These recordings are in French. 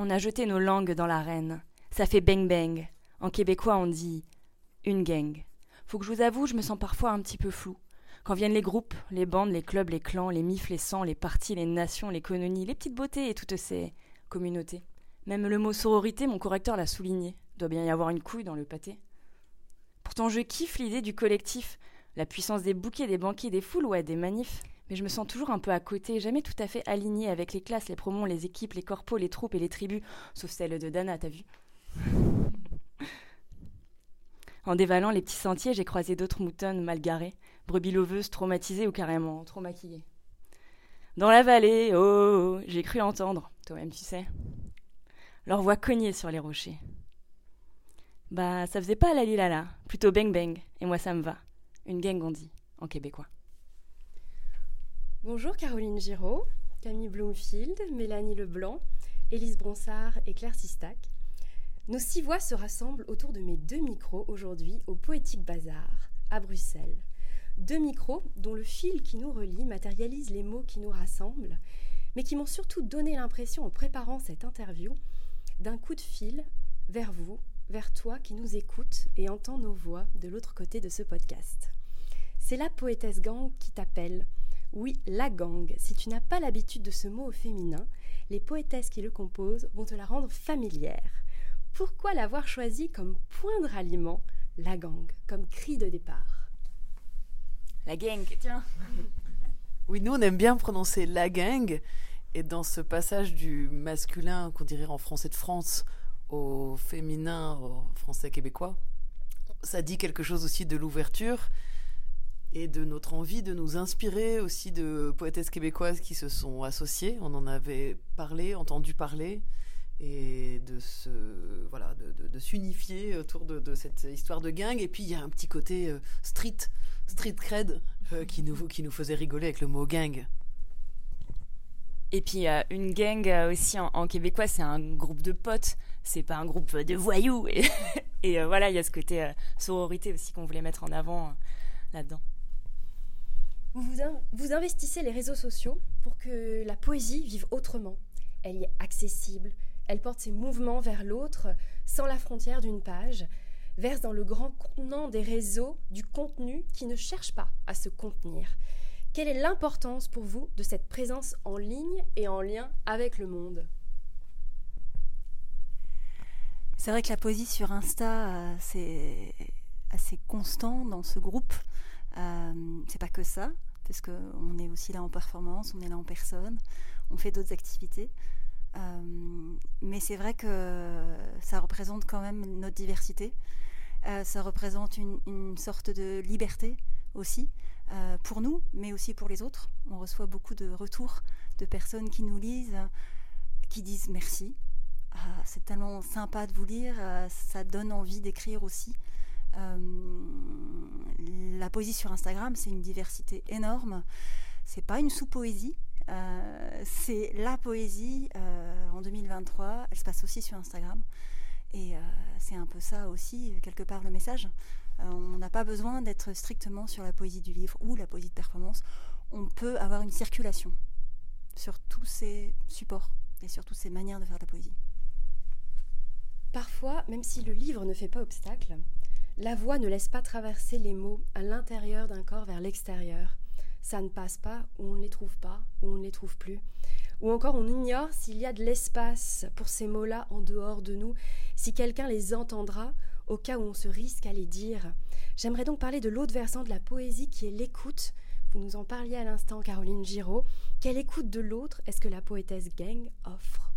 On a jeté nos langues dans l'arène. Ça fait bang bang. En québécois, on dit une gang. Faut que je vous avoue, je me sens parfois un petit peu flou. Quand viennent les groupes, les bandes, les clubs, les clans, les mifs, les sangs, les partis, les nations, les colonies, les petites beautés et toutes ces communautés. Même le mot sororité, mon correcteur l'a souligné. Doit bien y avoir une couille dans le pâté. Pourtant, je kiffe l'idée du collectif, la puissance des bouquets, des banquiers, des foules, ouais, des manifs. Mais je me sens toujours un peu à côté, jamais tout à fait alignée avec les classes, les promos, les équipes, les corpos, les troupes et les tribus, sauf celle de Dana, t'as vu En dévalant les petits sentiers, j'ai croisé d'autres moutonnes mal garées, brebis loveuses traumatisées ou carrément trop maquillées. Dans la vallée, oh, j'ai cru entendre, toi-même tu sais, leur voix cognait sur les rochers. Bah, ça faisait pas la lilala, plutôt bang bang, et moi ça me va. Une gang en québécois. Bonjour Caroline Giraud, Camille Bloomfield, Mélanie Leblanc, Élise Bronsard et Claire Sistac. Nos six voix se rassemblent autour de mes deux micros aujourd'hui au Poétique Bazar, à Bruxelles. Deux micros dont le fil qui nous relie matérialise les mots qui nous rassemblent, mais qui m'ont surtout donné l'impression en préparant cette interview d'un coup de fil vers vous, vers toi qui nous écoutes et entends nos voix de l'autre côté de ce podcast. C'est la poétesse gang qui t'appelle. Oui, la gang. Si tu n'as pas l'habitude de ce mot au féminin, les poétesses qui le composent vont te la rendre familière. Pourquoi l'avoir choisi comme point de ralliement, la gang, comme cri de départ? La gang, tiens. Oui, nous on aime bien prononcer la gang, et dans ce passage du masculin qu'on dirait en français de France au féminin au français québécois, ça dit quelque chose aussi de l'ouverture et de notre envie de nous inspirer aussi de poétesses québécoises qui se sont associées. On en avait parlé, entendu parler et de se voilà de, s'unifier autour de, cette histoire de gang. Et puis il y a un petit côté euh, street street cred euh, qui nous qui nous faisait rigoler avec le mot gang. Et puis euh, une gang aussi en, québécois c'est un groupe de potes c'est pas un groupe de voyous. Et voilà il y a ce côté sororité aussi qu'on voulait mettre en avant là-dedans vous, vous investissez les réseaux sociaux pour que la poésie vive autrement elle est accessible elle porte ses mouvements vers l'autre, sans la frontière d'une page, verse dans le grand contenant des réseaux du contenu qui ne cherche pas à se contenir. Quelle est l'importance pour vous de cette présence en ligne et en lien avec le monde? C'est vrai que la poésie sur Insta, euh, c'est assez constant dans ce groupe. Euh, c'est pas que ça, parce qu'on est aussi là en performance, on est là en personne, on fait d'autres activités. Euh, mais c'est vrai que ça représente quand même notre diversité. Euh, ça représente une, sorte de liberté aussi pour nous, mais aussi pour les autres. On reçoit beaucoup de retours de personnes qui nous lisent, qui disent merci. Ah, c'est tellement sympa de vous lire, ça donne envie d'écrire aussi. La poésie sur Instagram, c'est une diversité énorme. C'est pas une sous-poésie, euh, c'est la poésie euh, en 2023. Elle se passe aussi sur Instagram. Et euh, c'est un peu ça aussi, quelque part, le message. on n'a pas besoin d'être strictement sur la poésie du livre ou la poésie de performance. On peut avoir une circulation sur tous ces supports et sur toutes ces manières de faire de la poésie. Parfois, même si le livre ne fait pas obstacle, la voix ne laisse pas traverser les mots à l'intérieur d'un corps vers l'extérieur ça ne passe pas, ou on ne les trouve pas, ou on ne les trouve plus. Ou encore on ignore s'il y a de l'espace pour ces mots-là en dehors de nous, si quelqu'un les entendra, au cas où on se risque à les dire. J'aimerais donc parler de l'autre versant de la poésie qui est l'écoute. Vous nous en parliez à l'instant, Caroline Giraud. Quelle écoute de l'autre est-ce que la poétesse Gang offre?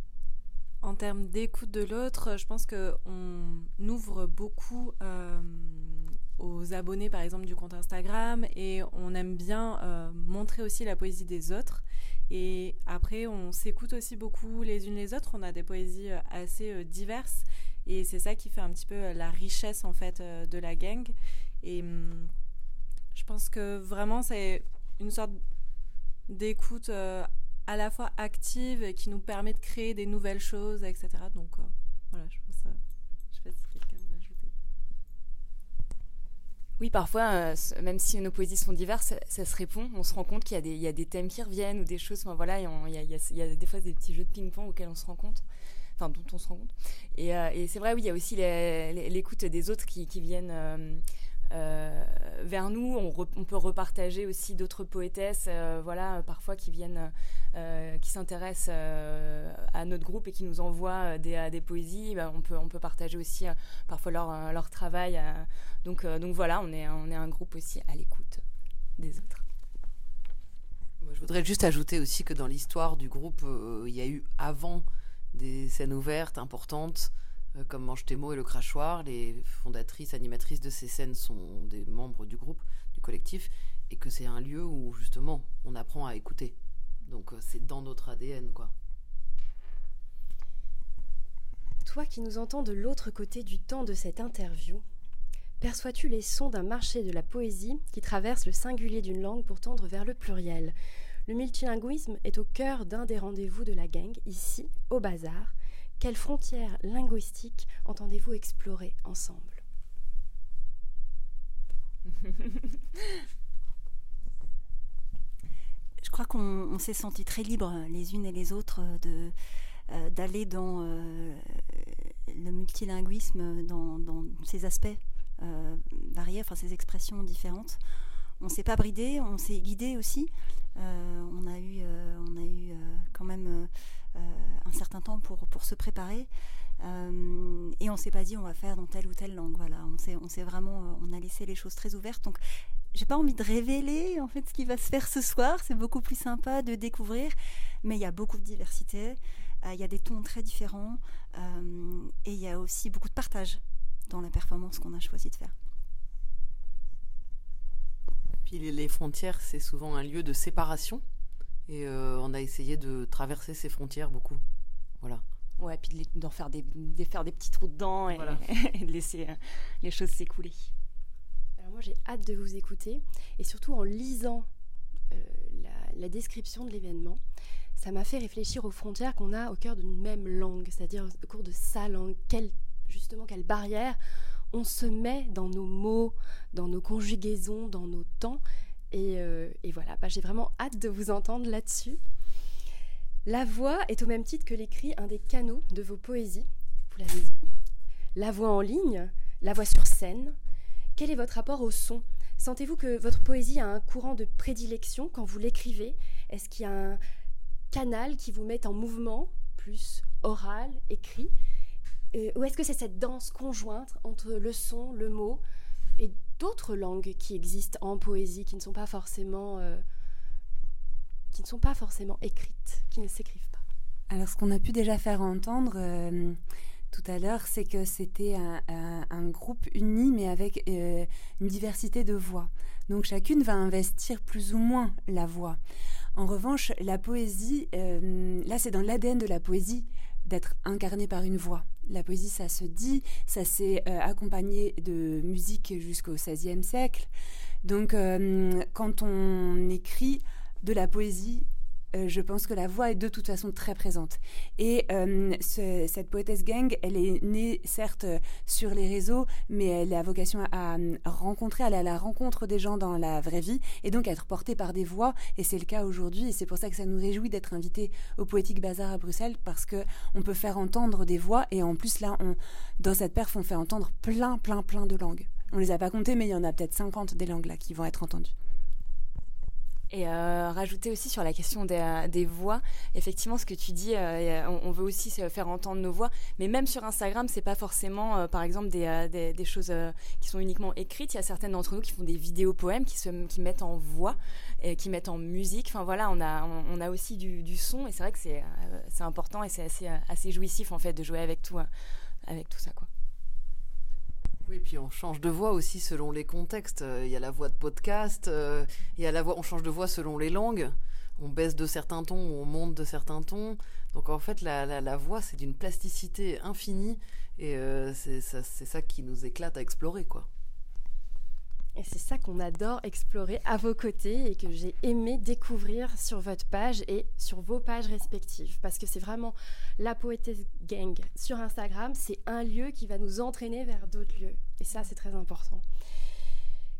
En termes d'écoute de l'autre, je pense qu'on ouvre beaucoup. Euh, aux abonnés par exemple du compte Instagram et on aime bien euh, montrer aussi la poésie des autres. Et après, on s'écoute aussi beaucoup les unes les autres. On a des poésies euh, assez diverses et c'est ça qui fait un petit peu la richesse en fait de la gang. Et hum, je pense que vraiment c'est une sorte d'écoute à la fois active et qui nous permet de créer des nouvelles choses, etc. Donc voilà, je pense. je sais pas si quelqu'un oui, parfois, euh, même si nos poésies sont diverses, ça, se répond. On se rend compte qu'il y, a des thèmes qui reviennent ou des choses. voilà, il y, a, des fois des petits jeux de ping-pong auxquels on se rend compte. enfin dont on se rend compte. Et, et c'est vrai, oui, il y a aussi l'écoute des autres qui, qui viennent euh, vers nous. On, peut repartager aussi d'autres poétesses, euh, voilà, parfois qui viennent, euh, qui s'intéressent à notre groupe et qui nous envoient des, poésies. Ben, on, peut, on peut partager aussi parfois leur, leur travail. donc, donc voilà, on est, on est un groupe aussi à l'écoute des autres. Je voudrais juste ajouter aussi que dans l'histoire du groupe, il y a eu avant des scènes ouvertes importantes euh, comme Mange tes mots et le crachoir. Les fondatrices, animatrices de ces scènes sont des membres du groupe, du collectif, et que c'est un lieu où justement on apprend à écouter. Donc euh, c'est dans notre ADN, quoi. Toi qui nous entends de l'autre côté du temps de cette interview, perçois-tu les sons d'un marché de la poésie qui traverse le singulier d'une langue pour tendre vers le pluriel? Le multilinguisme est au cœur d'un des rendez-vous de la gang, ici, au Bazar, quelles frontières linguistiques entendez-vous explorer ensemble Je crois qu'on s'est senti très libres les unes et les autres de euh, d'aller dans euh, le multilinguisme, dans, ses aspects euh, variés, enfin ses expressions différentes. On s'est pas bridé, on s'est guidé aussi. on a eu, quand même euh, un certain temps pour, pour se préparer. Euh, et on s'est pas dit on va faire dans telle ou telle langue. Voilà, on s'est, on s'est vraiment, euh, on a laissé les choses très ouvertes. Donc, j'ai pas envie de révéler en fait ce qui va se faire ce soir. C'est beaucoup plus sympa de découvrir, mais il y a beaucoup de diversité. Il y a des tons très différents et il y a aussi beaucoup de partage dans la performance qu'on a choisi de faire. Puis les frontières, c'est souvent un lieu de séparation et euh, on a essayé de traverser ces frontières beaucoup. Voilà. Ouais, puis d'en faire des, faire des petits trous dedans et, de laisser euh, les choses s'écouler. Alors moi j'ai hâte de vous écouter et surtout en lisant euh, la, description de l'événement, ça m'a fait réfléchir aux frontières qu'on a au cœur d'une même langue, c'est-à-dire au cours de sa langue, quelle, justement quelle barrière on se met dans nos mots, dans nos conjugaisons, dans nos temps, euh, et, voilà, bah, j'ai vraiment hâte de vous entendre là-dessus. La voix est au même titre que l'écrit un des canaux de vos poésies, vous l'avez dit. La voix en ligne, la voix sur scène. Quel est votre rapport au son? Sentez-vous que votre poésie a un courant de prédilection quand vous l'écrivez? Est-ce qu'il y a un canal qui vous met en mouvement, plus oral, écrit? Euh, Ou est-ce que c'est cette danse conjointe entre le son, le mot et d'autres langues qui existent en poésie, qui ne sont pas forcément, euh, qui ne sont pas forcément écrites, qui ne s'écrivent pas. Alors, ce qu'on a pu déjà faire entendre euh, tout à l'heure, c'est que c'était un, groupe uni, mais avec euh, une diversité de voix. Donc, chacune va investir plus ou moins la voix. En revanche, la poésie, là, c'est dans l'ADN de la poésie d'être incarné par une voix. La poésie, ça se dit, ça s'est euh, accompagné de musique jusqu'au XVIe siècle. Donc, euh, quand on écrit de la poésie, euh, je pense que la voix est de toute façon très présente. Et euh, cette poétesse gang, elle est née certes sur les réseaux, mais elle a vocation à, rencontrer, aller à la rencontre des gens dans la vraie vie, et donc à être portée par des voix. Et c'est le cas aujourd'hui, et c'est pour ça que ça nous réjouit d'être invité au Poétique Bazar à Bruxelles, parce que on peut faire entendre des voix, et en plus là, on, dans cette perf, on fait entendre plein, plein, plein de langues. On les a pas comptées, mais il y en a peut-être 50 des langues là qui vont être entendues. Et euh, rajouter aussi sur la question des, euh, des, voix, effectivement, ce que tu dis, euh, on, veut aussi faire entendre nos voix, mais même sur Instagram, c'est pas forcément, par exemple, des, choses qui sont uniquement écrites. Il y a certaines d'entre nous qui font des vidéos poèmes, qui se qui mettent en voix, et qui mettent en musique. Enfin voilà, on a, on, a aussi du, son, et c'est vrai que c'est c'est important et c'est assez, assez jouissif en fait de jouer avec tout, avec tout ça, quoi. Puis on change de voix aussi selon les contextes. Euh, il y a la voix de podcast, euh, il y a la voix, on change de voix selon les langues. On baisse de certains tons, on monte de certains tons. Donc en fait, la, la, voix, c'est d'une plasticité infinie et euh, c'est ça, ça qui nous éclate à explorer, quoi. Et c'est ça qu'on adore explorer à vos côtés et que j'ai aimé découvrir sur votre page et sur vos pages respectives. Parce que c'est vraiment la Poétesse Gang sur Instagram, c'est un lieu qui va nous entraîner vers d'autres lieux. Et ça, c'est très important.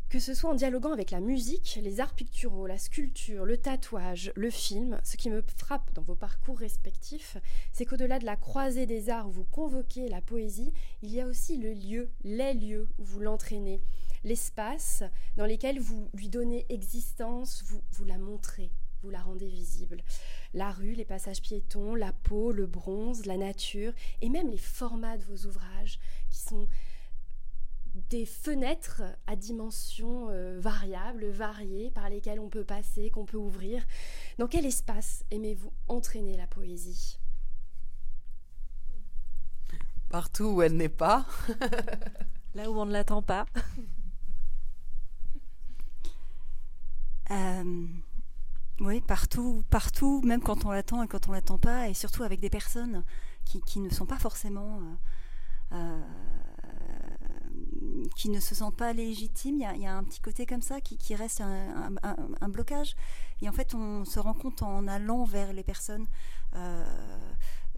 Que ce soit en dialoguant avec la musique, les arts picturaux, la sculpture, le tatouage, le film, ce qui me frappe dans vos parcours respectifs, c'est qu'au-delà de la croisée des arts où vous convoquez la poésie, il y a aussi le lieu, les lieux où vous l'entraînez, l'espace dans lesquels vous lui donnez existence, vous, vous la montrez, vous la rendez visible. La rue, les passages piétons, la peau, le bronze, la nature, et même les formats de vos ouvrages, qui sont des fenêtres à dimensions euh, variables, variées, par lesquelles on peut passer, qu'on peut ouvrir. Dans quel espace aimez-vous entraîner la poésie? Partout où elle n'est pas. Là où on ne l'attend pas. Euh, oui, partout, partout, même quand on l'attend et quand on l'attend pas, et surtout avec des personnes qui, qui ne sont pas forcément euh, euh, qui ne se sentent pas légitimes. Il y a, un petit côté comme ça qui, reste un, blocage. Et en fait, on se rend compte en allant vers les personnes euh,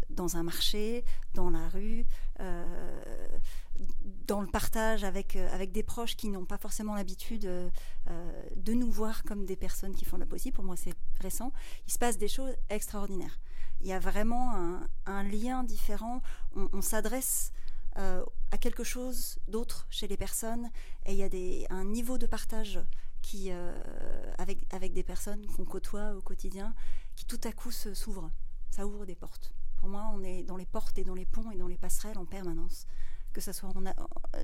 dans un marché, dans la rue, euh, dans le partage avec, euh, avec des proches qui n'ont pas forcément l'habitude de nous voir comme des personnes qui font la poésie. Pour moi, c'est récent. Il se passe des choses extraordinaires. Il y a vraiment un, lien différent. On s'adresse euh, à quelque chose d'autre chez les personnes et il y a un niveau de partage qui, euh, avec, avec des personnes qu'on côtoie au quotidien qui tout à coup s'ouvre. Ça ouvre des portes. Pour moi, on est dans les portes et dans les ponts et dans les passerelles en permanence. Que ce soit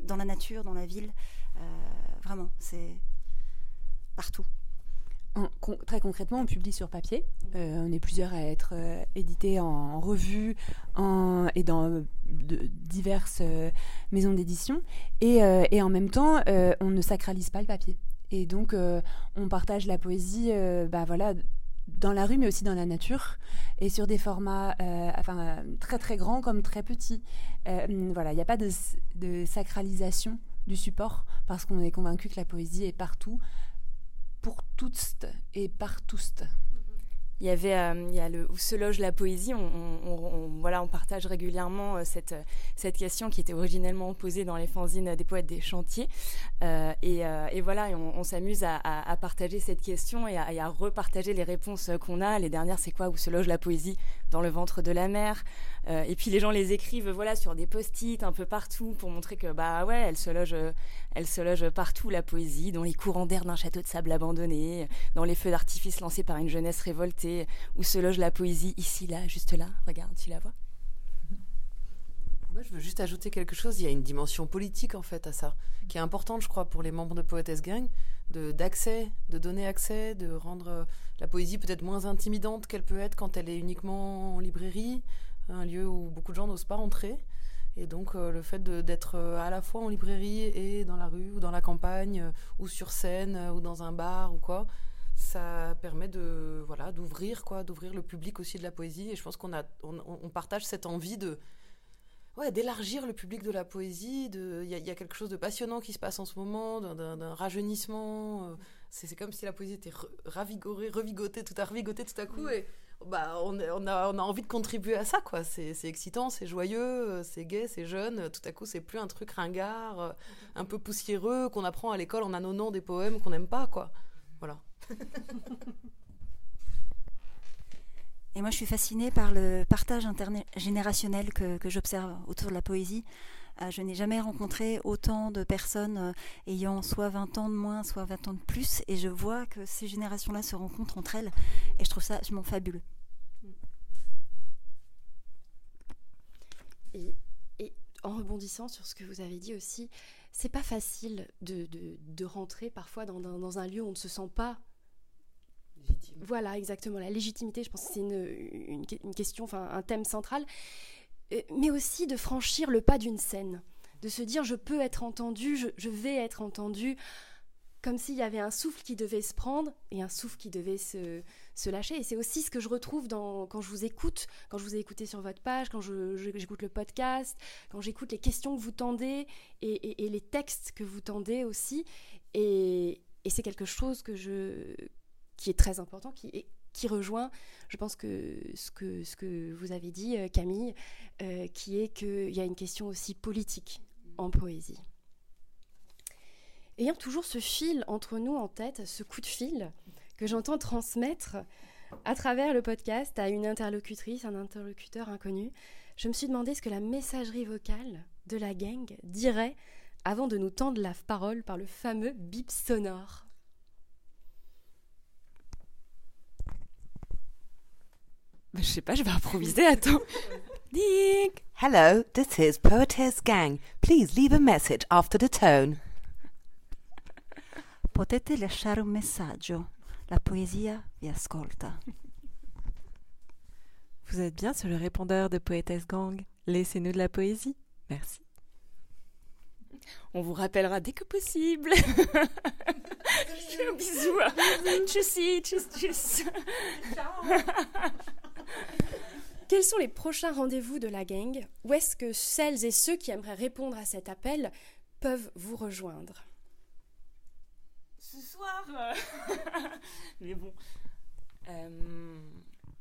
dans la nature, dans la ville. Euh, vraiment, c'est partout. Très concrètement, on publie sur papier. Euh, on est plusieurs à être euh, édités en revue et dans euh, diverses maisons d'édition. Et, en même temps, on ne sacralise pas le papier. Et donc, on partage la poésie bah, voilà, dans la rue, mais aussi dans la nature, et sur des formats enfin, très très grands comme très petits. Voilà, il n'y a pas de, de sacralisation du support, parce qu'on est convaincu que la poésie est partout pour toutes et par tous. Il y avait, euh, il y a le où se loge la poésie. On, voilà, on partage régulièrement euh, cette cette question qui était originellement posée dans les fanzines des poètes des chantiers. Euh, et, euh, voilà, on, s'amuse à, partager cette question et à, et à repartager les réponses qu'on a. Les dernières, c'est quoi Où se loge la poésie Dans le ventre de la mer. Euh, et puis les gens les écrivent, voilà, sur des post-it un peu partout pour montrer que bah ouais, elle se loge, euh, elle se loge partout la poésie, dans les courants d'air d'un château de sable abandonné, dans les feux d'artifice lancés par une jeunesse révoltée, où se loge la poésie ici, là, juste là. Regarde, tu la vois? Moi, je veux juste ajouter quelque chose. Il y a une dimension politique, en fait, à ça, qui est importante, je crois, pour les membres de Poetess Gang, de- d'accès, de, donner accès, de rendre euh, la poésie peut-être moins intimidante qu'elle peut être quand elle est uniquement en librairie, un lieu où beaucoup de gens n'osent pas entrer. Et donc, euh, le fait d'être euh, à la fois en librairie et dans la rue, ou dans la campagne, euh, ou sur scène, ou dans un bar, ou quoi, ça permet de voilà d'ouvrir quoi d'ouvrir le public aussi de la poésie et je pense qu'on a on, on partage cette envie de ouais, d'élargir le public de la poésie. de- Il y, a- il y a quelque chose de passionnant qui se passe en ce moment, d'un- rajeunissement. C'est comme si la poésie était ravigorée, revigotée, tout à revigoté tout à coup. Et bah, on, a, on a envie de contribuer à ça. quoi. C'est excitant, c'est joyeux, euh, c'est gai, c'est jeune. Tout à coup, c'est plus un truc ringard, euh, un peu poussiéreux qu'on apprend à l'école en annonnant des poèmes qu'on n'aime pas. quoi. Voilà. Et moi, je suis fascinée par le partage intergénérationnel que, que j'observe autour de la poésie. Euh, je n'ai jamais rencontré autant de personnes euh, ayant soit 20 ans de moins, soit 20 ans de plus, et je vois que ces générations-là se rencontrent entre elles, et je trouve ça absolument fabuleux. Et, et en rebondissant sur ce que vous avez dit aussi, c'est pas facile de, de, de rentrer parfois dans, dans, dans un lieu où on ne se sent pas Voilà, exactement. La légitimité, je pense que c'est une, une, une question, enfin un thème central. Euh, Mais aussi de franchir le pas d'une scène. De se dire, je peux être entendu, je, vais être entendu. Comme s'il y avait un souffle qui devait se prendre et un souffle qui devait se, se lâcher. Et c'est aussi ce que je retrouve dans, quand je vous écoute, quand je vous ai écouté sur votre page, quand j'écoute le podcast, quand j'écoute les questions que vous tendez et, les textes que vous tendez aussi. Et, c'est quelque chose qui est très important, qui, est- qui rejoint, je pense que ce que, vous avez dit, euh, Camille, euh, qui est qu'il y a une question aussi politique en poésie. ayant toujours ce fil entre nous en tête, ce coup de fil que j'entends transmettre à travers le podcast à une interlocutrice, un interlocuteur inconnu, je me suis demandé ce que la messagerie vocale de la gang dirait avant de nous tendre la parole par le fameux bip sonore. Je sais pas, je vais improviser, attends. Ding! Hello, this is Poetess Gang. Please leave a message after the tone. Potete lasciare un messaggio. La poesia vi ascolta. Vous êtes bien sur le répondeur de Poétesse Gang. Laissez-nous de la poésie. Merci. On vous rappellera dès que possible. Bisous. Tchuss, tchuss, tchuss. Quels sont les prochains rendez-vous de la gang Où est-ce que celles et ceux qui aimeraient répondre à cet appel peuvent vous rejoindre Ce soir. euh, Mais bon. Euh,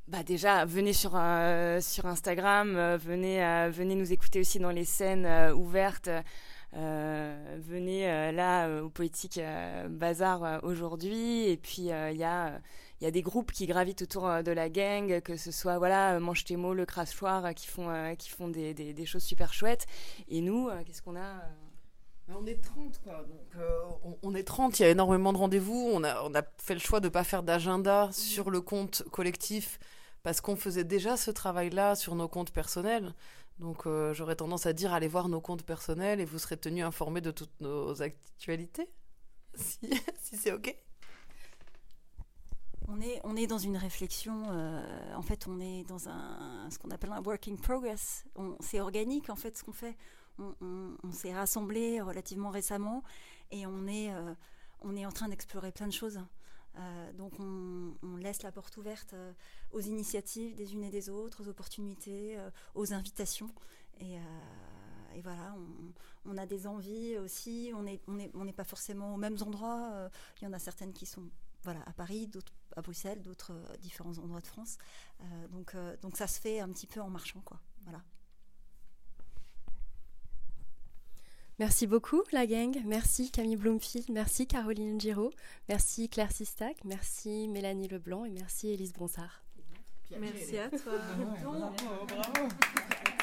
Bah déjà, venez sur, euh, Instagram, venez, nous écouter aussi dans les scènes ouvertes. Venez là au Poétique Bazar aujourd'hui. Et puis il y a il y a des groupes qui gravitent autour euh, de la gang, que ce soit voilà euh, Mange tes mots, le Crassoir, euh, qui font qui font des, des, des choses super chouettes. Et nous, qu'est-ce qu'on a On est 30 quoi, donc euh, on, on est 30, il y a énormément de rendez-vous, on a, on a fait le choix de ne pas faire d'agenda sur le compte collectif parce qu'on faisait déjà ce travail-là sur nos comptes personnels. Donc euh, j'aurais tendance à dire allez voir nos comptes personnels et vous serez tenus informés de toutes nos actualités. Si, si c'est ok. On est, dans une réflexion, euh, en fait, on est dans un, ce qu'on appelle un working progress. On- C'est organique, en fait, ce qu'on fait. On, s'est rassemblés relativement récemment et on est, euh, on est en train d'explorer plein de choses. Euh, donc, on, laisse la porte ouverte aux initiatives des unes et des autres, aux opportunités, aux invitations. Et, voilà, on, a des envies aussi. On n'est pas forcément aux mêmes endroits. Il y en a certaines qui sont voilà, à Paris, d'autres à Bruxelles, d'autres euh, différents endroits de France. Euh, donc, euh, donc ça se fait un petit peu en marchant, quoi. Voilà. Merci beaucoup, la gang. Merci Camille Bloomfield. Merci Caroline Giraud. Merci Claire Sistac. Merci Mélanie Leblanc. Et merci Élise Bronsard. Merci à toi. bravo.